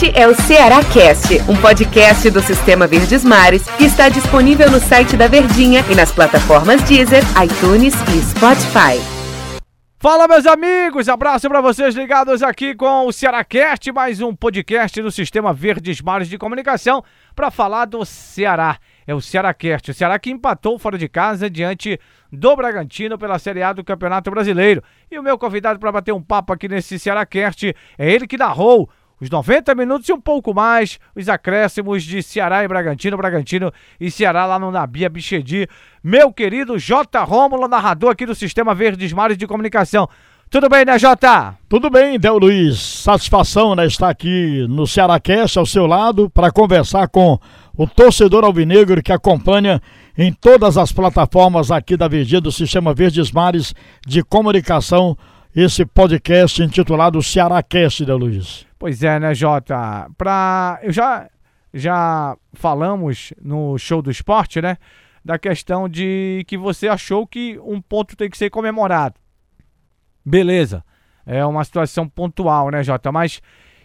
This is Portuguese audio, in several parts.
Este é o Ceará Cast, um podcast do Sistema Verdes Mares que está disponível no site da Verdinha e nas plataformas Deezer, iTunes e Spotify. Fala, meus amigos! Abraço para vocês ligados aqui com o Cearacast, mais um podcast do Sistema Verdes Mares de Comunicação para falar do Ceará. É o Cearacast, o Ceará que empatou fora de casa diante do Bragantino pela Série A do Campeonato Brasileiro. E o meu convidado para bater um papo aqui nesse Cearacast é ele que narrou os 90 minutos e um pouco mais, os acréscimos de Ceará e Bragantino, Bragantino e Ceará lá no Nabia Bichedi. Meu querido J. Rômulo, narrador aqui do Sistema Verdes Mares de Comunicação. Tudo bem, né, Jota? Tudo bem, Del Luiz. Satisfação, né, estar aqui no Cearacast ao seu lado para conversar com o torcedor alvinegro que acompanha em todas as plataformas aqui da Verdinha do Sistema Verdes Mares de Comunicação esse podcast intitulado Cearacast, Del Luiz. Pois é, né, Jota? Pra... Eu já, já falamos no show do esporte, né? Da questão de que você achou que um ponto tem que ser comemorado. Beleza. É uma situação pontual, né, Jota? Mas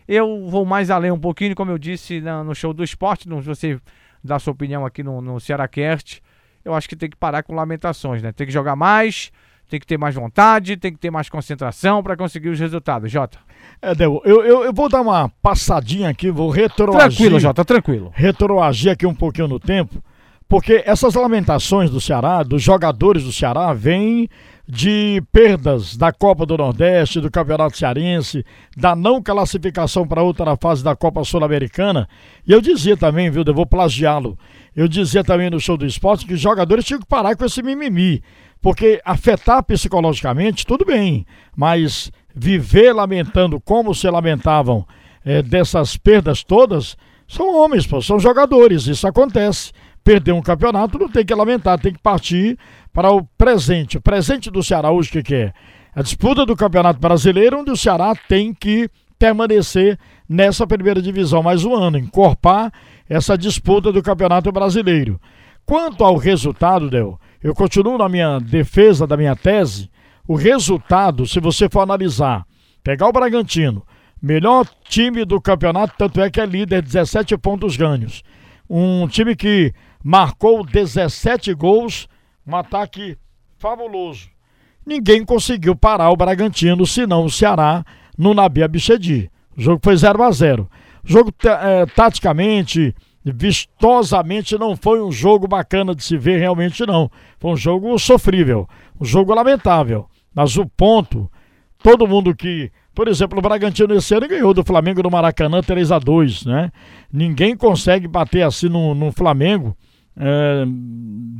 eu vou mais além um pouquinho, como eu disse no show do esporte, se você dá sua opinião aqui no, no Cearacast, eu acho que tem que parar com lamentações, né? Tem que jogar mais, tem que ter mais vontade, tem que ter mais concentração para conseguir os resultados, Jota. É, Del, eu, eu, eu, vou dar uma passadinha aqui, vou retroagir. Tranquilo, Jota, tranquilo. Retroagir aqui um pouquinho no tempo, porque essas lamentações do Ceará, dos jogadores do Ceará, vêm de perdas da Copa do Nordeste, do Campeonato Cearense, da não classificação para outra fase da Copa Sul-Americana. E eu dizia também, viu, eu vou plagiá-lo. Eu dizia também no show do esporte que os jogadores tinham que parar com esse mimimi. Porque afetar psicologicamente, tudo bem, mas viver lamentando como se lamentavam é, dessas perdas todas, são homens, pô, são jogadores, isso acontece. Perder um campeonato não tem que lamentar, tem que partir para o presente. O presente do Ceará hoje, o que, que é? A disputa do Campeonato Brasileiro, onde o Ceará tem que permanecer nessa primeira divisão mais um ano, encorpar essa disputa do Campeonato Brasileiro. Quanto ao resultado, Del, eu continuo na minha defesa da minha tese. O resultado, se você for analisar, pegar o Bragantino, melhor time do campeonato, tanto é que é líder, 17 pontos ganhos. Um time que marcou 17 gols, um ataque fabuloso. Ninguém conseguiu parar o Bragantino, senão o Ceará, no Nabi Abichedi. O jogo foi 0 a 0 O jogo, é, taticamente, vistosamente não foi um jogo bacana de se ver, realmente não. Foi um jogo sofrível, um jogo lamentável. Mas o ponto, todo mundo que. Por exemplo, o Bragantino esse ano ganhou do Flamengo no Maracanã 3 a 2 né? Ninguém consegue bater assim no, no Flamengo é,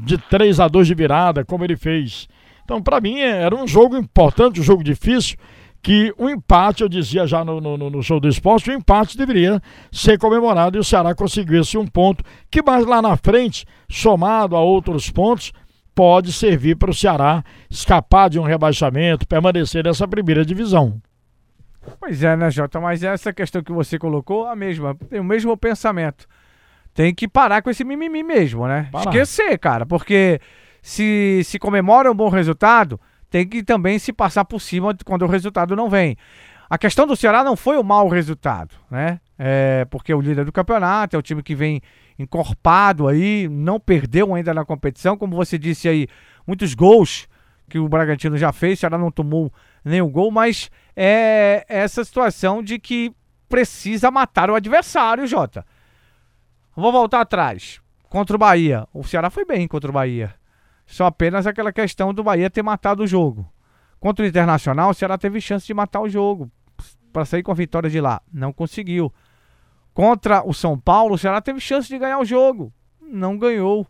de 3 a 2 de virada, como ele fez. Então, para mim, era um jogo importante, um jogo difícil que o empate, eu dizia já no, no, no, show do esporte, o empate deveria ser comemorado e o Ceará conseguiu esse um ponto, que mais lá na frente, somado a outros pontos, pode servir para o Ceará escapar de um rebaixamento, permanecer nessa primeira divisão. Pois é, né, Jota? Mas essa questão que você colocou, a mesma, tem o mesmo pensamento. Tem que parar com esse mimimi mesmo, né? Parar. Esquecer, cara, porque se, se comemora um bom resultado, tem que também se passar por cima quando o resultado não vem. A questão do Ceará não foi o mau resultado, né? É, porque é o líder do campeonato, é o time que vem encorpado aí, não perdeu ainda na competição, como você disse aí, muitos gols que o Bragantino já fez, o Ceará não tomou nenhum gol, mas é essa situação de que precisa matar o adversário, Jota. Vou voltar atrás. Contra o Bahia. O Ceará foi bem contra o Bahia. Só apenas aquela questão do Bahia ter matado o jogo. Contra o Internacional, o Ceará teve chance de matar o jogo para sair com a vitória de lá. Não conseguiu. Contra o São Paulo, o Ceará teve chance de ganhar o jogo. Não ganhou.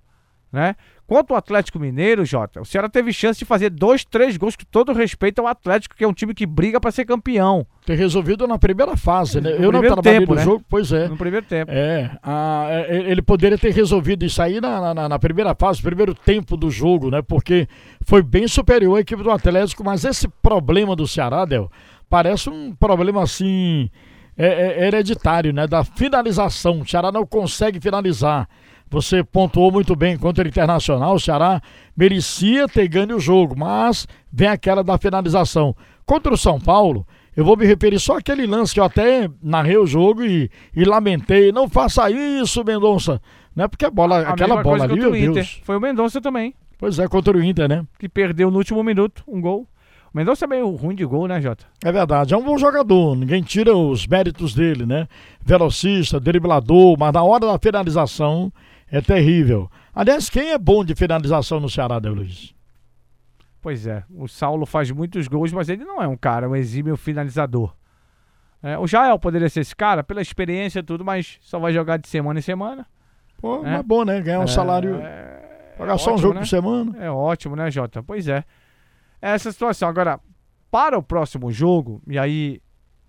Né? Quanto ao Atlético Mineiro, Jota, o Ceará teve chance de fazer dois, três gols com todo respeito ao Atlético, que é um time que briga para ser campeão. Ter resolvido na primeira fase, né? No Eu não trabalhei tempo, no né? jogo, pois é. No primeiro tempo. É, a, é, ele poderia ter resolvido isso aí na, na, na, primeira fase, primeiro tempo do jogo, né? Porque foi bem superior a equipe do Atlético, mas esse problema do Ceará, Del, parece um problema assim é, é hereditário, né? Da finalização. O Ceará não consegue finalizar. Você pontuou muito bem contra o Internacional, o Ceará merecia ter ganho o jogo, mas vem aquela da finalização. Contra o São Paulo, Eu vou me referir só àquele lance que eu até narrei o jogo e, e lamentei. Não faça isso, Mendonça. Não é porque a bola, a aquela bola ali, meu Deus. Foi o Mendonça também. Pois é, contra o Inter, né? Que perdeu no último minuto um gol. O Mendonça é meio ruim de gol, né, Jota? É verdade, é um bom jogador, ninguém tira os méritos dele, né? Velocista, driblador, mas na hora da finalização é terrível. Aliás, quem é bom de finalização no Ceará, Del Luiz? Pois é, o Saulo faz muitos gols, mas ele não é um cara, um exímio finalizador. É, o Jael poderia ser esse cara, pela experiência e tudo, mas só vai jogar de semana em semana. Pô, é, é bom, né? Ganhar um é, salário. É, pagar só ótimo, um jogo né? por semana. É ótimo, né, Jota? Pois é. Essa situação. Agora, para o próximo jogo, e aí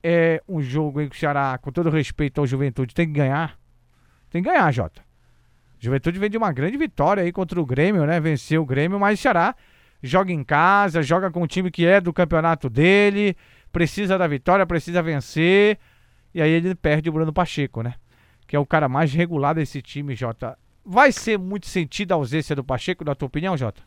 é um jogo em que o Ceará, com todo respeito ao Juventude, tem que ganhar. Tem que ganhar, Jota. Juventude vem de uma grande vitória aí contra o Grêmio, né? Venceu o Grêmio, mas o Ceará joga em casa, joga com um time que é do campeonato dele, precisa da vitória, precisa vencer. E aí ele perde o Bruno Pacheco, né? Que é o cara mais regular desse time, Jota. Vai ser muito sentido a ausência do Pacheco, na tua opinião, Jota?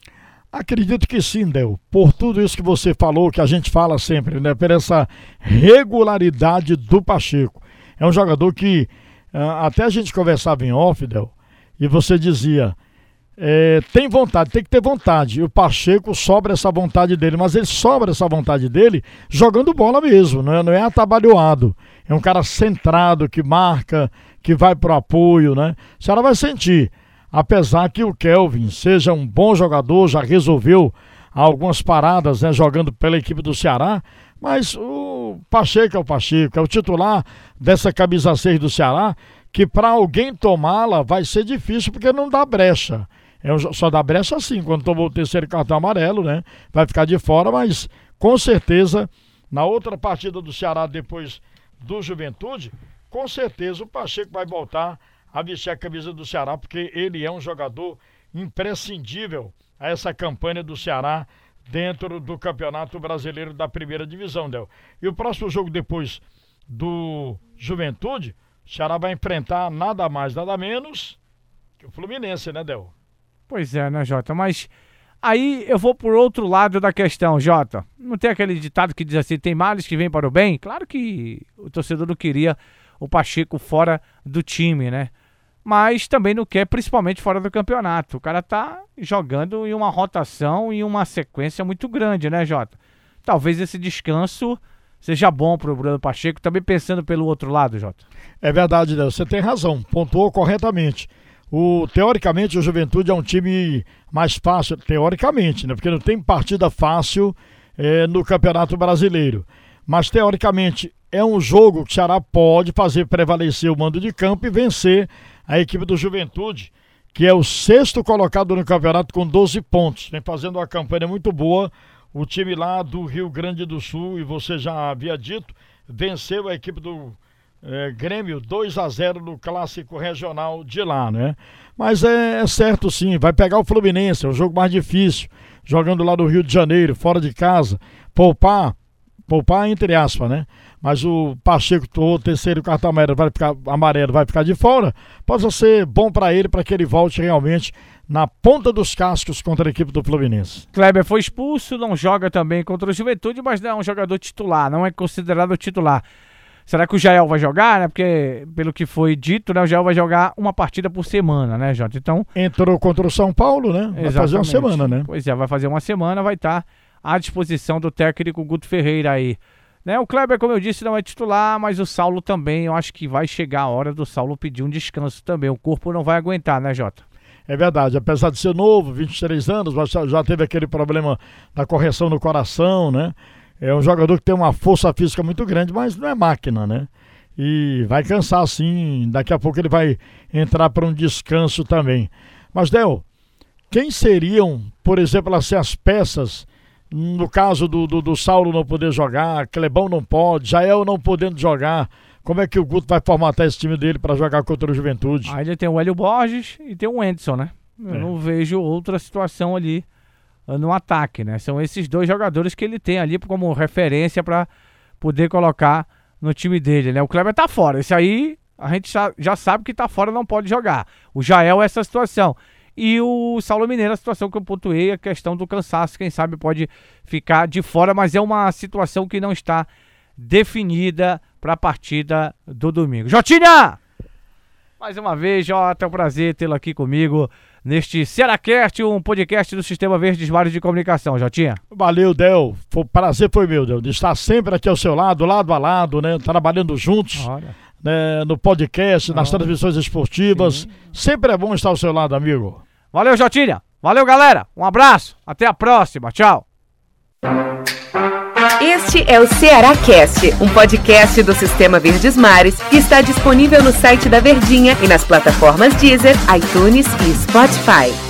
Acredito que sim, Del. Por tudo isso que você falou, que a gente fala sempre, né? Por essa regularidade do Pacheco. É um jogador que uh, até a gente conversava em off, Del, e você dizia, é, tem vontade, tem que ter vontade. E o Pacheco sobra essa vontade dele, mas ele sobra essa vontade dele jogando bola mesmo, não é, não é atabalhoado. É um cara centrado, que marca, que vai pro apoio, né? A senhora vai sentir. Apesar que o Kelvin seja um bom jogador, já resolveu algumas paradas né, jogando pela equipe do Ceará, mas o Pacheco é o Pacheco, é o titular dessa camisa 6 do Ceará, que para alguém tomá-la vai ser difícil porque não dá brecha. É só dá brecha assim, quando tomou o terceiro cartão amarelo, né? Vai ficar de fora, mas com certeza, na outra partida do Ceará depois do Juventude, com certeza o Pacheco vai voltar a vestir a camisa do Ceará, porque ele é um jogador imprescindível a essa campanha do Ceará dentro do Campeonato Brasileiro da Primeira Divisão, Del. E o próximo jogo depois do Juventude, o Ceará vai enfrentar nada mais, nada menos que o Fluminense, né, Del? Pois é, né, Jota? Mas aí eu vou por outro lado da questão, Jota. Não tem aquele ditado que diz assim: tem males que vêm para o bem? Claro que o torcedor não queria o Pacheco fora do time, né? mas também não quer, principalmente fora do campeonato. O cara tá jogando em uma rotação e uma sequência muito grande, né, Jota? Talvez esse descanso seja bom para o Bruno Pacheco, também pensando pelo outro lado, Jota. É verdade, Deus. você tem razão, pontuou corretamente. O, teoricamente, o Juventude é um time mais fácil, teoricamente, né? Porque não tem partida fácil é, no Campeonato Brasileiro. Mas, teoricamente, é um jogo que o Ceará pode fazer prevalecer o mando de campo e vencer a equipe do Juventude, que é o sexto colocado no campeonato com 12 pontos. Vem fazendo uma campanha muito boa. O time lá do Rio Grande do Sul, e você já havia dito, venceu a equipe do é, Grêmio 2 a 0 no clássico regional de lá, né? Mas é, é, certo sim, vai pegar o Fluminense, é o jogo mais difícil, jogando lá no Rio de Janeiro, fora de casa, poupar, poupar entre aspas, né? Mas o Pacheco, o terceiro cartão amarelo vai ficar, amarelo vai ficar de fora, pode ser bom para ele, para que ele volte realmente na ponta dos cascos contra a equipe do Fluminense. Kleber foi expulso, não joga também contra o Juventude, mas não é um jogador titular, não é considerado titular. Será que o Jael vai jogar, né? Porque, pelo que foi dito, né, o Jael vai jogar uma partida por semana, né, Jota? Então. Entrou contra o São Paulo, né? Vai exatamente. fazer uma semana, né? Pois é, vai fazer uma semana, vai estar à disposição do técnico Guto Ferreira aí. Né? O Kleber, como eu disse, não é titular, mas o Saulo também. Eu acho que vai chegar a hora do Saulo pedir um descanso também. O corpo não vai aguentar, né, Jota? É verdade, apesar de ser novo, 23 anos, mas já teve aquele problema da correção no coração, né? É um jogador que tem uma força física muito grande, mas não é máquina, né? E vai cansar sim, daqui a pouco ele vai entrar para um descanso também. Mas, Del, quem seriam, por exemplo, assim, as peças no caso do, do, do, Saulo não poder jogar, Clebão não pode, Jael não podendo jogar, como é que o Guto vai formatar esse time dele para jogar contra o Juventude? Aí ele tem o Hélio Borges e tem o Anderson, né? Eu é. não vejo outra situação ali uh, no ataque, né? São esses dois jogadores que ele tem ali como referência para poder colocar no time dele, né? O Kleber tá fora. Esse aí a gente já sabe que tá fora, não pode jogar. O Jael é essa situação. E o Saulo Mineiro, a situação que eu pontuei, a questão do cansaço, quem sabe pode ficar de fora, mas é uma situação que não está definida para a partida do domingo. Jotinha! Mais uma vez, Jota, é um prazer tê-lo aqui comigo neste Seracast, um podcast do Sistema Verdes Mares de Comunicação, Jotinha. Valeu, Del. Foi, prazer foi meu, Del, de estar sempre aqui ao seu lado, lado a lado, né? Trabalhando juntos. Né, no podcast, nas Olha. transmissões esportivas. Sim. Sempre é bom estar ao seu lado, amigo. Valeu, Jotinha. Valeu, galera. Um abraço. Até a próxima. Tchau. Este é o Ceará Cast, um podcast do Sistema Verdes Mares que está disponível no site da Verdinha e nas plataformas Deezer, iTunes e Spotify.